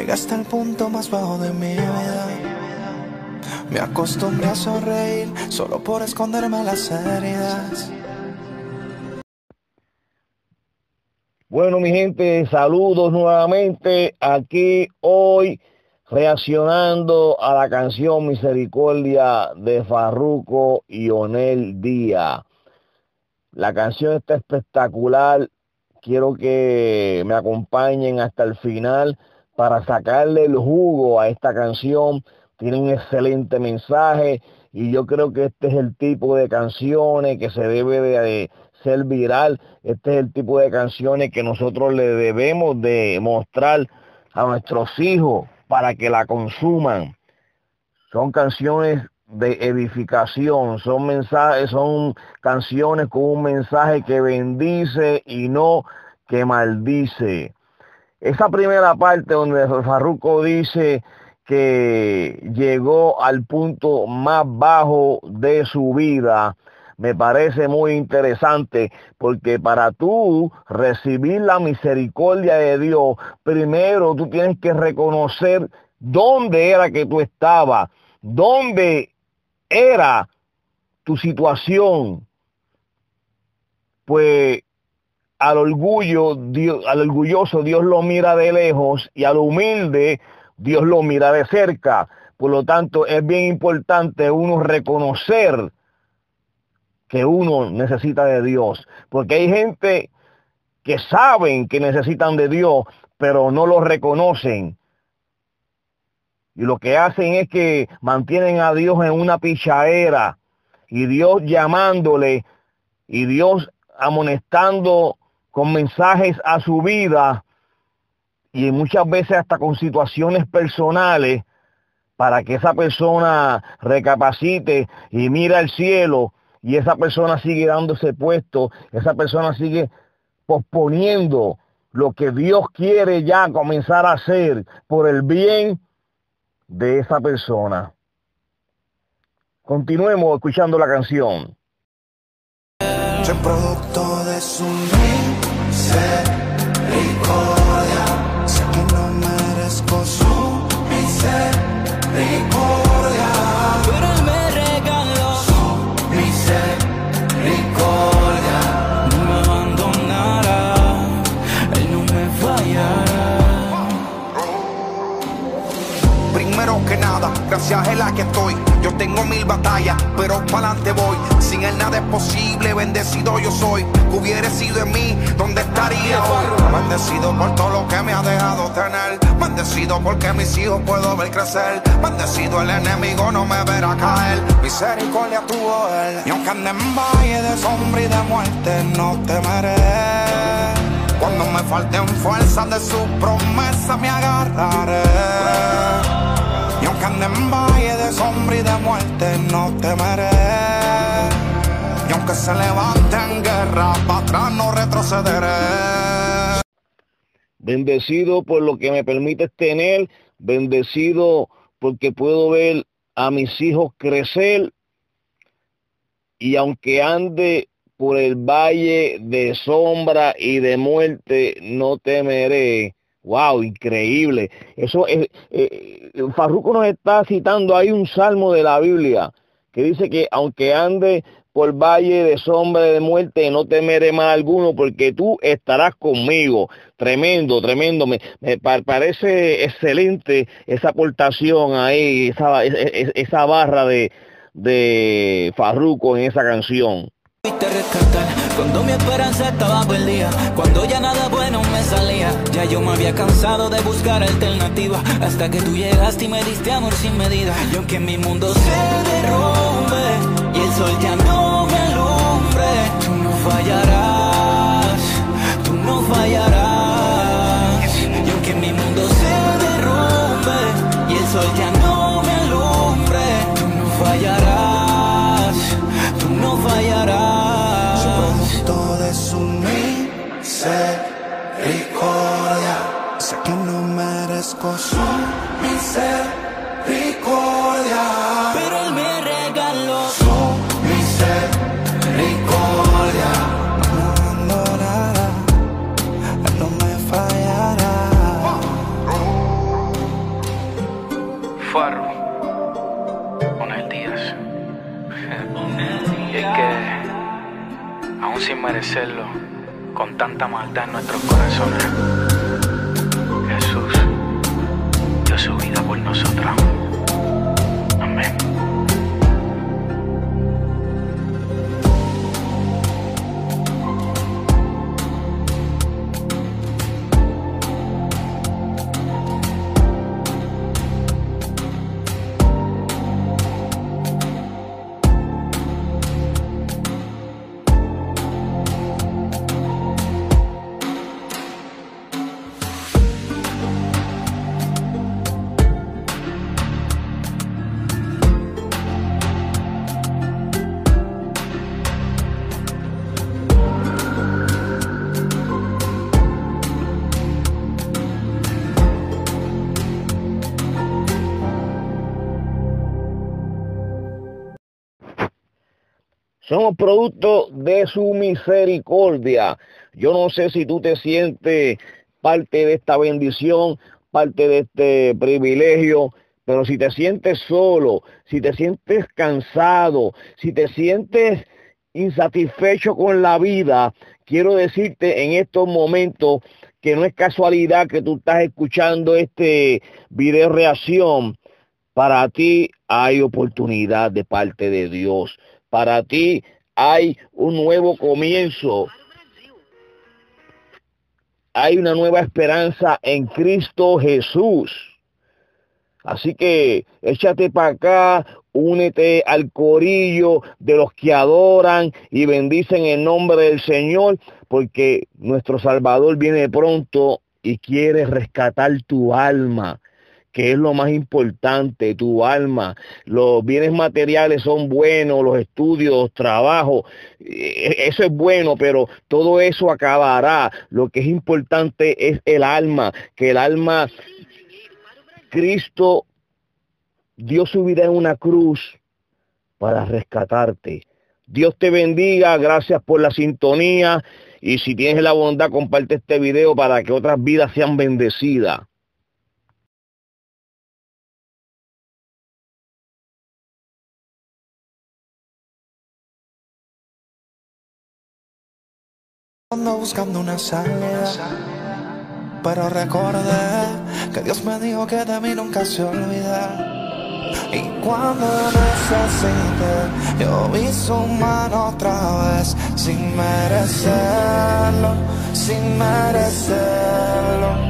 Llegué hasta el punto más bajo de mi vida. Me acostumbré a sonreír solo por esconderme las heridas. Bueno, mi gente, saludos nuevamente aquí hoy reaccionando a la canción Misericordia de Farruco y Onel Díaz. La canción está espectacular. Quiero que me acompañen hasta el final para sacarle el jugo a esta canción. Tiene un excelente mensaje y yo creo que este es el tipo de canciones que se debe de ser viral. Este es el tipo de canciones que nosotros le debemos de mostrar a nuestros hijos para que la consuman. Son canciones de edificación, son mensajes, son canciones con un mensaje que bendice y no que maldice. Esa primera parte donde Farruco dice que llegó al punto más bajo de su vida, me parece muy interesante porque para tú recibir la misericordia de Dios, primero tú tienes que reconocer dónde era que tú estabas, dónde era tu situación. Pues al orgullo, al orgulloso Dios lo mira de lejos y al humilde Dios lo mira de cerca. Por lo tanto, es bien importante uno reconocer que uno necesita de Dios. Porque hay gente que saben que necesitan de Dios, pero no lo reconocen. Y lo que hacen es que mantienen a Dios en una pichadera y Dios llamándole y Dios amonestando con mensajes a su vida y muchas veces hasta con situaciones personales para que esa persona recapacite y mira al cielo y esa persona sigue dándose puesto, esa persona sigue posponiendo lo que Dios quiere ya comenzar a hacer por el bien de esa persona. Continuemos escuchando la canción. Misericordia. Sin él nada es posible, bendecido yo soy. Hubiera sido en mí, ¿dónde estaría hoy? Bendecido por todo lo que me ha dejado tener. Bendecido porque mis hijos puedo ver crecer. Bendecido el enemigo no me verá caer. Misericordia tuvo él. Y aunque ande en valle de sombra y de muerte, no temeré. Cuando me falten fuerzas de su promesa me agarraré en valle de sombra y de muerte no temeré. Se levante en guerra, para atrás no retrocederé. Bendecido por lo que me permites tener, bendecido porque puedo ver a mis hijos crecer y aunque ande por el valle de sombra y de muerte, no temeré Wow, increíble. Eso es, eh, Farruco nos está citando ahí un salmo de la Biblia que dice que aunque ande por valle de sombra de muerte, no temeré más alguno, porque tú estarás conmigo. Tremendo, tremendo. Me, parece excelente esa aportación ahí, esa, esa barra de, de Farruco en esa canción. Cuando mi esperanza estaba perdida, cuando ya nada bueno me salía, ya yo me había cansado de buscar alternativas, hasta que tú llegaste y me diste amor sin medida. Y aunque mi mundo se derrumbe y el sol ya no me alumbre, tú no fallarás, tú no fallarás. loco son misericordia. Pero él me regaló su misericordia. No me abandonará, él no me fallará. Farro, Onel Díaz. y es que, aún sin merecerlo, con tanta maldad en nuestros corazones Somos producto de su misericordia. Yo no sé si tú te sientes parte de esta bendición, parte de este privilegio, pero si te sientes solo, si te sientes cansado, si te sientes insatisfecho con la vida, quiero decirte en estos momentos que no es casualidad que tú estás escuchando este video reacción. Para ti hay oportunidad de parte de Dios. Para ti hay un nuevo comienzo. Hay una nueva esperanza en Cristo Jesús. Así que échate para acá, únete al corillo de los que adoran y bendicen el nombre del Señor, porque nuestro Salvador viene pronto y quiere rescatar tu alma que es lo más importante, tu alma. Los bienes materiales son buenos, los estudios, trabajo, eh, eso es bueno, pero todo eso acabará. Lo que es importante es el alma, que el alma, Cristo dio su vida en una cruz para rescatarte. Dios te bendiga, gracias por la sintonía y si tienes la bondad comparte este video para que otras vidas sean bendecidas. Ando buscando una salida, pero recordé que Dios me dijo que de mí nunca se olvida. Y cuando necesité, yo vi su mano otra vez, sin merecerlo, sin merecerlo.